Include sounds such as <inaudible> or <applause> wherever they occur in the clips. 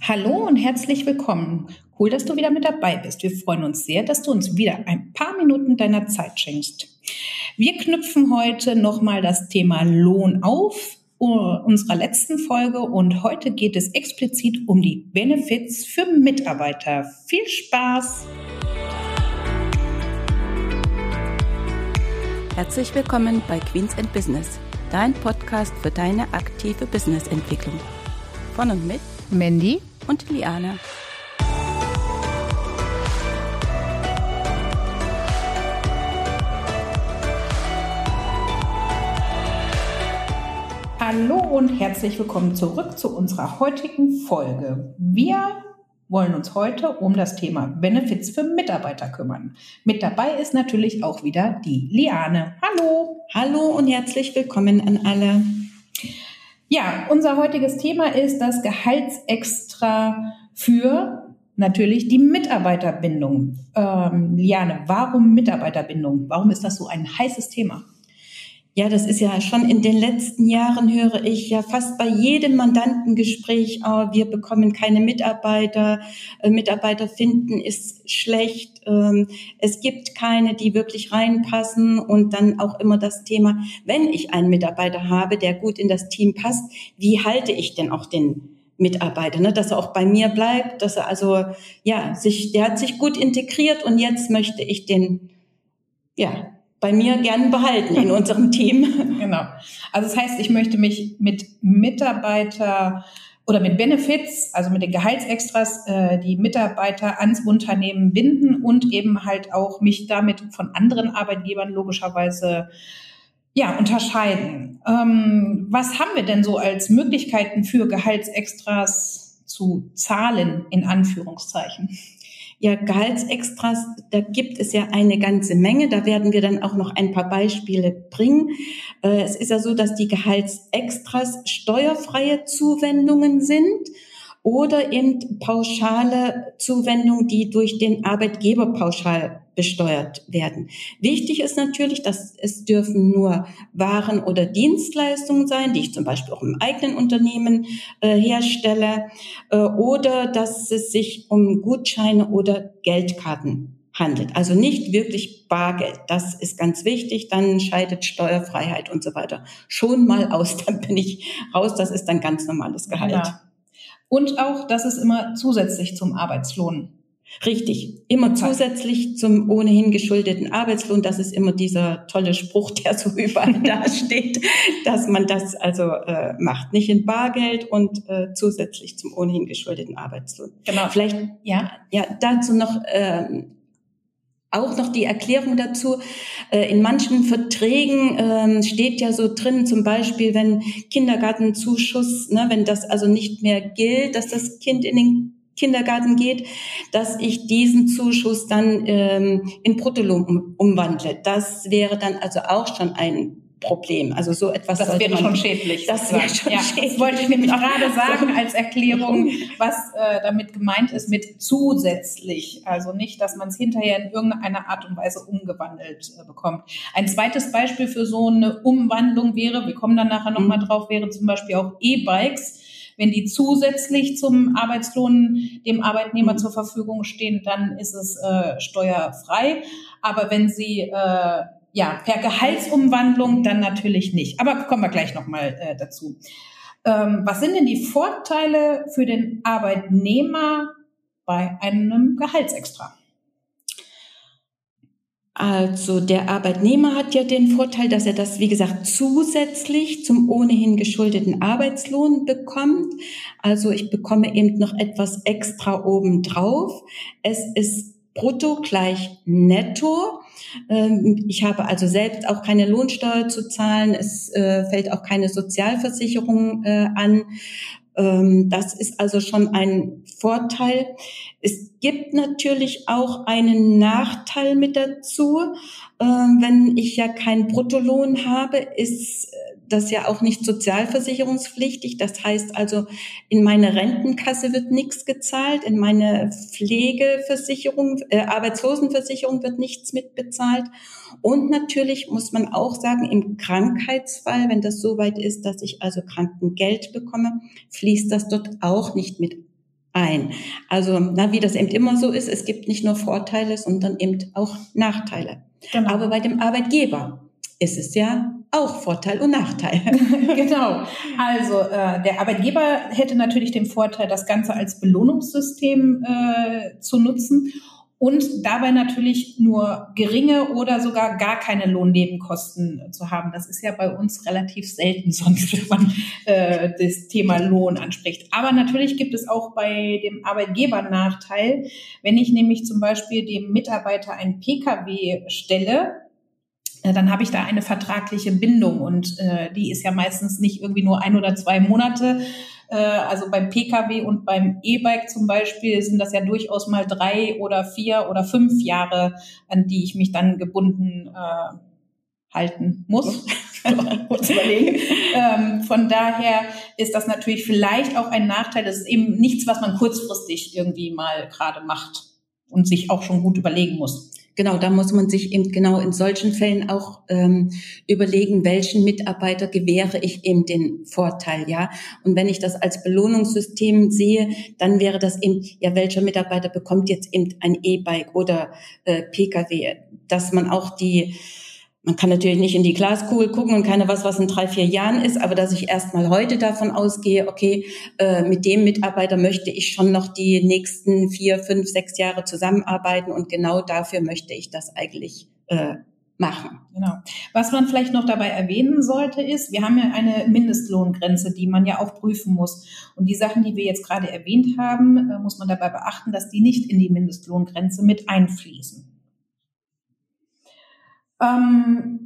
Hallo und herzlich willkommen. Cool, dass du wieder mit dabei bist. Wir freuen uns sehr, dass du uns wieder ein paar Minuten deiner Zeit schenkst. Wir knüpfen heute nochmal das Thema Lohn auf unserer letzten Folge und heute geht es explizit um die Benefits für Mitarbeiter. Viel Spaß! Herzlich willkommen bei Queens and Business, dein Podcast für deine aktive Businessentwicklung. Von und mit Mandy und Liane. Hallo und herzlich willkommen zurück zu unserer heutigen Folge. Wir wollen uns heute um das Thema Benefits für Mitarbeiter kümmern. Mit dabei ist natürlich auch wieder die Liane. Hallo. Hallo und herzlich willkommen an alle. Ja, unser heutiges Thema ist das Gehaltsextra für natürlich die Mitarbeiterbindung. Ähm, Liane, warum Mitarbeiterbindung? Warum ist das so ein heißes Thema? Ja, das ist ja schon in den letzten Jahren höre ich ja fast bei jedem Mandantengespräch, oh, wir bekommen keine Mitarbeiter, äh, Mitarbeiter finden ist schlecht, ähm, es gibt keine, die wirklich reinpassen. Und dann auch immer das Thema, wenn ich einen Mitarbeiter habe, der gut in das Team passt, wie halte ich denn auch den Mitarbeiter, ne, dass er auch bei mir bleibt, dass er also ja sich, der hat sich gut integriert und jetzt möchte ich den ja bei mir gern behalten in <laughs> unserem Team. Genau. Also das heißt, ich möchte mich mit Mitarbeiter oder mit Benefits, also mit den Gehaltsextras, äh, die Mitarbeiter ans Unternehmen binden und eben halt auch mich damit von anderen Arbeitgebern logischerweise ja, unterscheiden. Ähm, was haben wir denn so als Möglichkeiten für Gehaltsextras zu zahlen, in Anführungszeichen? Ja, Gehaltsextras, da gibt es ja eine ganze Menge. Da werden wir dann auch noch ein paar Beispiele bringen. Äh, es ist ja so, dass die Gehaltsextras steuerfreie Zuwendungen sind oder eben pauschale Zuwendungen, die durch den Arbeitgeber pauschal besteuert werden. Wichtig ist natürlich, dass es dürfen nur Waren oder Dienstleistungen sein, die ich zum Beispiel auch im eigenen Unternehmen äh, herstelle, äh, oder dass es sich um Gutscheine oder Geldkarten handelt. Also nicht wirklich Bargeld. Das ist ganz wichtig. Dann scheidet Steuerfreiheit und so weiter schon mal aus. <laughs> Dann bin ich raus. Das ist dann ganz normales Gehalt. Ja. Und auch, dass es immer zusätzlich zum Arbeitslohn Richtig, immer zusätzlich zum ohnehin geschuldeten Arbeitslohn. Das ist immer dieser tolle Spruch, der so <laughs> überall da steht, dass man das also äh, macht, nicht in Bargeld und äh, zusätzlich zum ohnehin geschuldeten Arbeitslohn. Genau. Vielleicht ja, ja dazu noch äh, auch noch die Erklärung dazu. Äh, in manchen Verträgen ähm, steht ja so drin, zum Beispiel, wenn Kindergartenzuschuss, ne, wenn das also nicht mehr gilt, dass das Kind in den Kindergarten geht, dass ich diesen Zuschuss dann ähm, in Bruttolohn um, umwandle. Das wäre dann also auch schon ein Problem. Also so etwas. Das wäre schon schädlich. Das wäre schon ja, schädlich. Das wollte ich nämlich gerade <laughs> sagen als Erklärung, was äh, damit gemeint ist mit zusätzlich. Also nicht, dass man es hinterher in irgendeiner Art und Weise umgewandelt äh, bekommt. Ein zweites Beispiel für so eine Umwandlung wäre, wir kommen dann nachher nochmal mhm. drauf, wäre zum Beispiel auch E-Bikes wenn die zusätzlich zum Arbeitslohn dem Arbeitnehmer mhm. zur Verfügung stehen, dann ist es äh, steuerfrei. Aber wenn sie äh, ja per Gehaltsumwandlung, dann natürlich nicht. Aber kommen wir gleich nochmal äh, dazu. Ähm, was sind denn die Vorteile für den Arbeitnehmer bei einem Gehaltsextra? Also der Arbeitnehmer hat ja den Vorteil, dass er das, wie gesagt, zusätzlich zum ohnehin geschuldeten Arbeitslohn bekommt. Also ich bekomme eben noch etwas extra obendrauf. Es ist brutto gleich netto. Ähm, ich habe also selbst auch keine Lohnsteuer zu zahlen. Es äh, fällt auch keine Sozialversicherung äh, an. Ähm, das ist also schon ein Vorteil. Es gibt natürlich auch einen Nachteil mit dazu. Ähm, wenn ich ja keinen Bruttolohn habe, ist das ja auch nicht sozialversicherungspflichtig. Das heißt also, in meine Rentenkasse wird nichts gezahlt, in meine Pflegeversicherung, äh, Arbeitslosenversicherung wird nichts mitbezahlt. Und natürlich muss man auch sagen, im Krankheitsfall, wenn das so weit ist, dass ich also Krankengeld bekomme, fließt das dort auch nicht mit ein. Also, na, wie das eben immer so ist, es gibt nicht nur Vorteile, sondern eben auch Nachteile. Genau. Aber bei dem Arbeitgeber ist es ja auch Vorteil und Nachteil. <laughs> genau. Also äh, der Arbeitgeber hätte natürlich den Vorteil, das Ganze als Belohnungssystem äh, zu nutzen und dabei natürlich nur geringe oder sogar gar keine Lohnnebenkosten zu haben. Das ist ja bei uns relativ selten <laughs> sonst, wenn man äh, das Thema Lohn anspricht. Aber natürlich gibt es auch bei dem Arbeitgeber Nachteil, wenn ich nämlich zum Beispiel dem Mitarbeiter ein Pkw stelle, dann habe ich da eine vertragliche Bindung und äh, die ist ja meistens nicht irgendwie nur ein oder zwei Monate. Äh, also beim Pkw und beim E-Bike zum Beispiel sind das ja durchaus mal drei oder vier oder fünf Jahre, an die ich mich dann gebunden äh, halten muss. kurz <laughs> überlegen. <laughs> Ähm, von daher ist das natürlich vielleicht auch ein Nachteil. Das ist eben nichts, was man kurzfristig irgendwie mal gerade macht und sich auch schon gut überlegen muss. Genau, da muss man sich eben genau in solchen Fällen auch ähm, überlegen, welchen Mitarbeiter gewähre ich eben den Vorteil, ja. Und wenn ich das als Belohnungssystem sehe, dann wäre das eben, ja, welcher Mitarbeiter bekommt jetzt eben ein E-Bike oder äh, Pkw, dass man auch die man kann natürlich nicht in die Glaskugel gucken und keine was, was in drei, vier Jahren ist, aber dass ich erstmal heute davon ausgehe, okay, äh, mit dem Mitarbeiter möchte ich schon noch die nächsten vier, fünf, sechs Jahre zusammenarbeiten und genau dafür möchte ich das eigentlich äh, machen. Genau. Was man vielleicht noch dabei erwähnen sollte, ist, wir haben ja eine Mindestlohngrenze, die man ja auch prüfen muss. Und die Sachen, die wir jetzt gerade erwähnt haben, äh, muss man dabei beachten, dass die nicht in die Mindestlohngrenze mit einfließen. Ähm,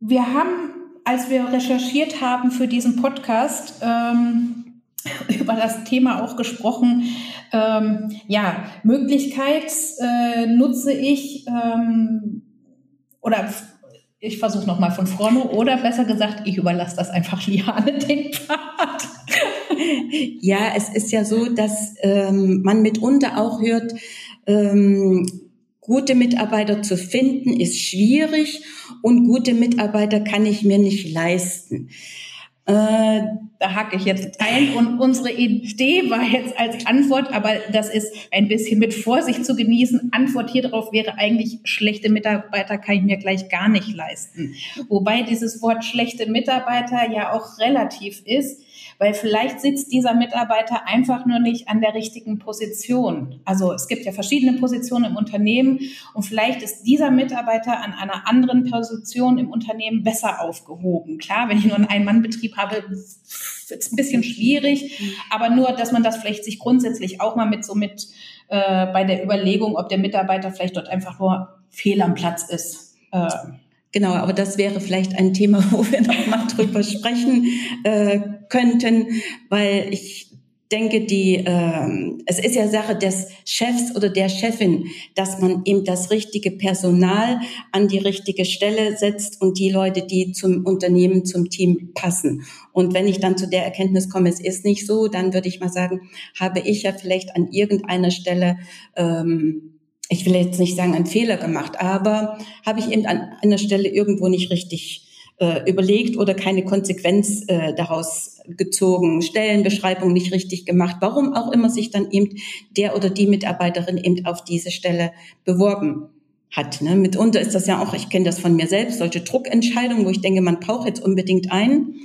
wir haben, als wir recherchiert haben für diesen Podcast, ähm, <laughs> über das Thema auch gesprochen. Ähm, ja, Möglichkeit äh, nutze ich ähm, oder ich versuche nochmal von vorne oder besser gesagt, ich überlasse das einfach Liane <laughs> den Part. Ja, es ist ja so, dass ähm, man mitunter auch hört, ähm, Gute Mitarbeiter zu finden ist schwierig und gute Mitarbeiter kann ich mir nicht leisten. Äh, da hacke ich jetzt ein und unsere Idee war jetzt als Antwort, aber das ist ein bisschen mit Vorsicht zu genießen. Antwort hier drauf wäre eigentlich, schlechte Mitarbeiter kann ich mir gleich gar nicht leisten. Wobei dieses Wort schlechte Mitarbeiter ja auch relativ ist weil vielleicht sitzt dieser Mitarbeiter einfach nur nicht an der richtigen Position. Also es gibt ja verschiedene Positionen im Unternehmen und vielleicht ist dieser Mitarbeiter an einer anderen Position im Unternehmen besser aufgehoben. Klar, wenn ich nur einen Ein-Mann-Betrieb habe, wird es ein bisschen schwierig, aber nur, dass man das vielleicht sich grundsätzlich auch mal mit so mit äh, bei der Überlegung, ob der Mitarbeiter vielleicht dort einfach nur fehl am Platz ist. Äh, Genau, aber das wäre vielleicht ein Thema, <laughs> wo wir noch mal drüber sprechen äh, könnten, weil ich denke, die äh, es ist ja Sache des Chefs oder der Chefin, dass man eben das richtige Personal an die richtige Stelle setzt und die Leute, die zum Unternehmen, zum Team passen. Und wenn ich dann zu der Erkenntnis komme, es ist nicht so, dann würde ich mal sagen, habe ich ja vielleicht an irgendeiner Stelle ähm, ich will jetzt nicht sagen, einen Fehler gemacht, aber habe ich eben an einer Stelle irgendwo nicht richtig äh, überlegt oder keine Konsequenz äh, daraus gezogen, Stellenbeschreibung nicht richtig gemacht, warum auch immer sich dann eben der oder die Mitarbeiterin eben auf diese Stelle beworben hat. Ne? Mitunter ist das ja auch, ich kenne das von mir selbst, solche Druckentscheidungen, wo ich denke, man braucht jetzt unbedingt einen.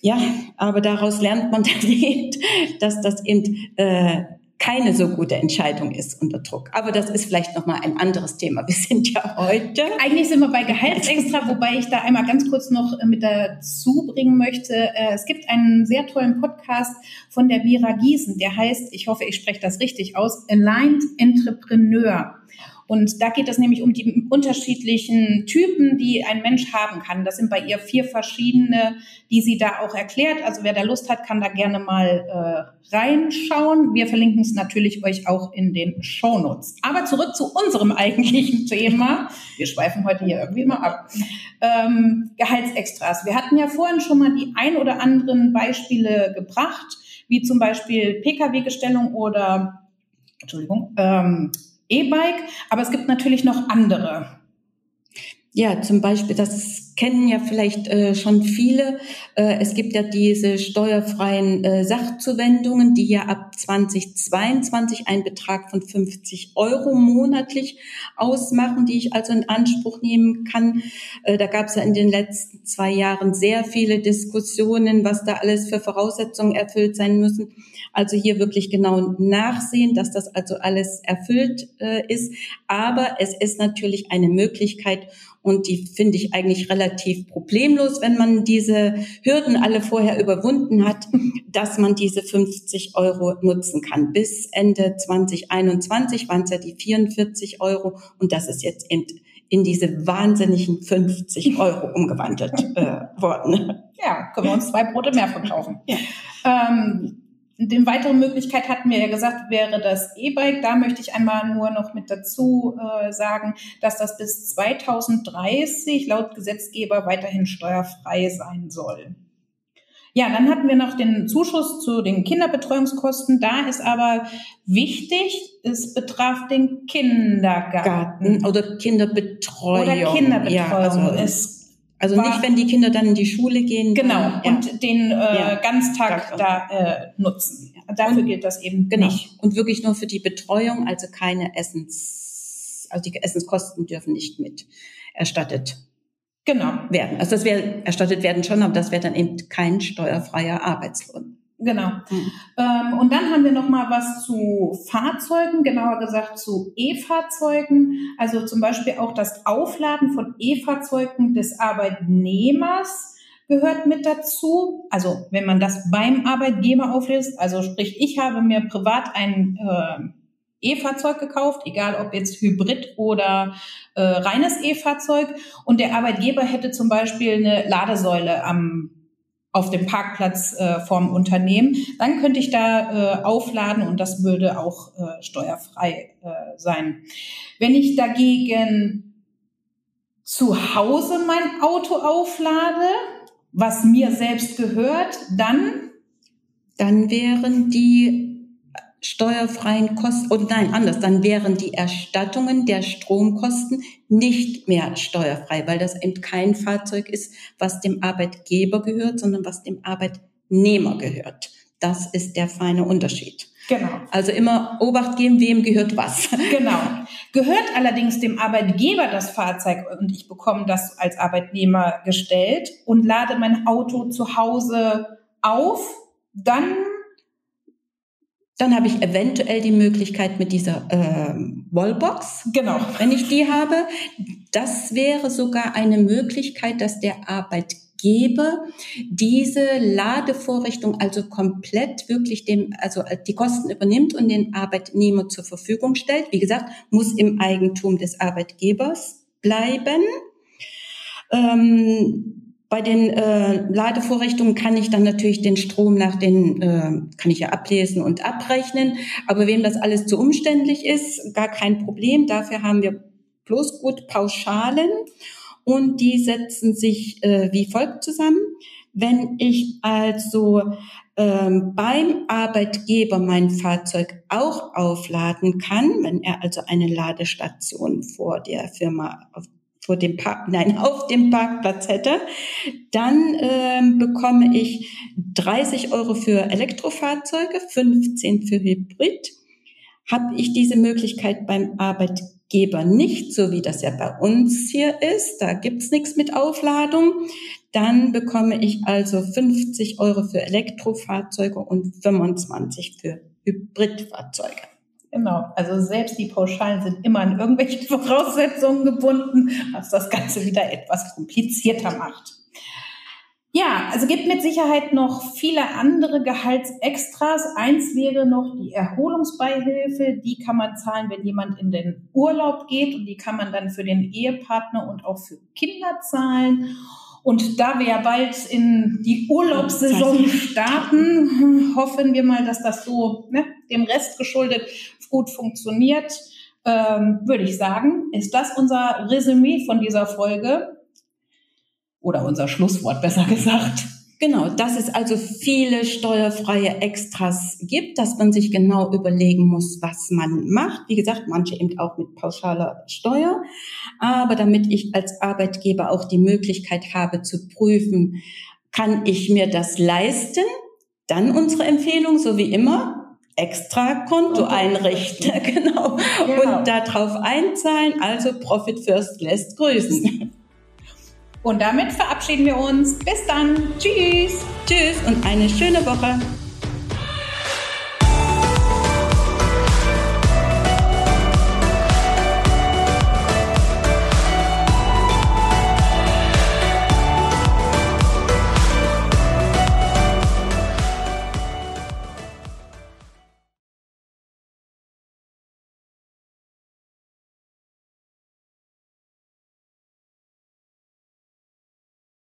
Ja, aber daraus lernt man <laughs> dann eben, dass das eben äh, keine so gute Entscheidung ist unter Druck. Aber das ist vielleicht noch mal ein anderes Thema. Wir sind ja heute. Eigentlich sind wir bei Gehaltsextra, wobei ich da einmal ganz kurz noch mit dazu bringen möchte. Äh, es gibt einen sehr tollen Podcast von der Vira Giesen, der heißt, ich hoffe, ich spreche das richtig aus, Aligned Entrepreneur. Und da geht es nämlich um die unterschiedlichen Typen, die ein Mensch haben kann. Das sind bei ihr vier verschiedene, die sie da auch erklärt. Also wer da Lust hat, kann da gerne mal äh, reinschauen. Wir verlinken es natürlich euch auch in den Shownotes. Aber zurück zu unserem eigentlichen <laughs> Thema. Wir schweifen heute hier irgendwie immer ab. Ähm, Gehaltsextras. Wir hatten ja vorhin schon mal die ein oder anderen Beispiele gebracht, wie zum Beispiel Pkw-Gestellung oder Entschuldigung, ähm, E-Bike, aber es gibt natürlich noch andere. Ja, zum Beispiel, das kennen ja vielleicht äh, schon viele. Äh, es gibt ja diese steuerfreien äh, Sachzuwendungen, die ja ab 2022 einen Betrag von 50 Euro monatlich ausmachen, die ich also in Anspruch nehmen kann. Äh, da gab es ja in den letzten zwei Jahren sehr viele Diskussionen, was da alles für Voraussetzungen erfüllt sein müssen. Also hier wirklich genau nachsehen, dass das also alles erfüllt äh, ist. Aber es ist natürlich eine Möglichkeit und die finde ich eigentlich relativ problemlos, wenn man diese Hürden alle vorher überwunden hat, dass man diese 50 Euro nutzen kann. Bis Ende 2021 waren es ja die 44 Euro und das ist jetzt eben in diese wahnsinnigen 50 Euro umgewandelt äh, worden. Ja, können wir uns zwei Brote mehr verkaufen. Ja. Ähm, die weitere Möglichkeit hatten wir ja gesagt, wäre das E-Bike. Da möchte ich einmal nur noch mit dazu äh, sagen, dass das bis 2030 laut Gesetzgeber weiterhin steuerfrei sein soll. Ja, dann hatten wir noch den Zuschuss zu den Kinderbetreuungskosten. Da ist aber wichtig, es betraf den Kindergarten. oder Kinderbetreuung. Oder Kinderbetreuung. Ja, also es also war, nicht, wenn die Kinder dann in die Schule gehen. Genau, ja. und den äh, ja. Ganztag da äh, nutzen. Dafür und, gilt das eben genau. nicht. Und wirklich nur für die Betreuung, also keine Essens, also die Essenskosten dürfen nicht mit erstattet genau. werden. Also das wäre erstattet werden schon, aber das wäre dann eben kein steuerfreier Arbeitslohn. Genau. Mhm. Ähm, und dann haben wir noch mal was zu Fahrzeugen, genauer gesagt zu E-Fahrzeugen. Also zum Beispiel auch das Aufladen von E-Fahrzeugen des Arbeitnehmers gehört mit dazu. Also wenn man das beim Arbeitgeber auflädt, also sprich, ich habe mir privat ein äh, E-Fahrzeug gekauft, egal ob jetzt Hybrid oder äh, reines E-Fahrzeug, und der Arbeitgeber hätte zum Beispiel eine Ladesäule am auf dem Parkplatz äh, vorm Unternehmen, dann könnte ich da äh, aufladen und das würde auch äh, steuerfrei äh, sein. Wenn ich dagegen zu Hause mein Auto auflade, was mir selbst gehört, dann dann wären die steuerfreien Kosten, und nein, anders, dann wären die Erstattungen der Stromkosten nicht mehr steuerfrei, weil das eben kein Fahrzeug ist, was dem Arbeitgeber gehört, sondern was dem Arbeitnehmer gehört. Das ist der feine Unterschied. Genau. Also immer Obacht geben, wem gehört was. Genau. <laughs> Gehört allerdings dem Arbeitgeber das Fahrzeug und ich bekomme das als Arbeitnehmer gestellt und lade mein Auto zu Hause auf, dann dann habe ich eventuell die Möglichkeit mit dieser äh, Wallbox, genau. wenn ich die habe. Das wäre sogar eine Möglichkeit, dass der Arbeitgeber diese Ladevorrichtung also komplett wirklich dem, also die Kosten übernimmt und den Arbeitnehmer zur Verfügung stellt. Wie gesagt, muss im Eigentum des Arbeitgebers bleiben. Ähm, bei den äh, Ladevorrichtungen kann ich dann natürlich den Strom nach den, äh, kann ich ja ablesen und abrechnen. Aber wem das alles zu umständlich ist, gar kein Problem. Dafür haben wir bloß gut Pauschalen und die setzen sich äh, wie folgt zusammen. Wenn ich also ähm, beim Arbeitgeber mein Fahrzeug auch aufladen kann, wenn er also eine Ladestation vor der Firma vor dem Park, <laughs> nein, auf dem Parkplatz hätte, dann ähm, bekomme ich 30 Euro für Elektrofahrzeuge, 15 für Hybrid. Habe ich diese Möglichkeit beim Arbeitgeber nicht, so wie das ja bei uns hier ist, da gibt's nichts mit Aufladung, dann bekomme ich also 50 Euro für Elektrofahrzeuge und 25 für Hybridfahrzeuge. Genau, also selbst die Pauschalen sind immer an irgendwelche <laughs> Voraussetzungen gebunden, was das Ganze wieder etwas komplizierter macht. Ja, also gibt mit Sicherheit noch viele andere Gehaltsextras. Eins wäre noch die Erholungsbeihilfe. Die kann man zahlen, wenn jemand in den Urlaub geht und die kann man dann für den Ehepartner und auch für Kinder zahlen. Und da wir ja bald in die Urlaubssaison starten, hoffen wir mal, dass das so ne, dem Rest geschuldet gut funktioniert. Ähm, würde ich sagen, ist das unser Resümee von dieser Folge oder unser Schlusswort besser gesagt. Genau, dass es also viele steuerfreie Extras gibt, dass man sich genau überlegen muss, was man macht. Wie gesagt, manche eben auch mit pauschaler Steuer. Aber damit ich als Arbeitgeber auch die Möglichkeit habe zu prüfen, kann ich mir das leisten? Dann unsere Empfehlung, so wie immer, extra Konto einrichten, <laughs> genau. genau. Und darauf einzahlen, also Profit First lässt grüßen. Und damit verabschieden wir uns. Bis dann. Tschüss. Tschüss und eine schöne Woche.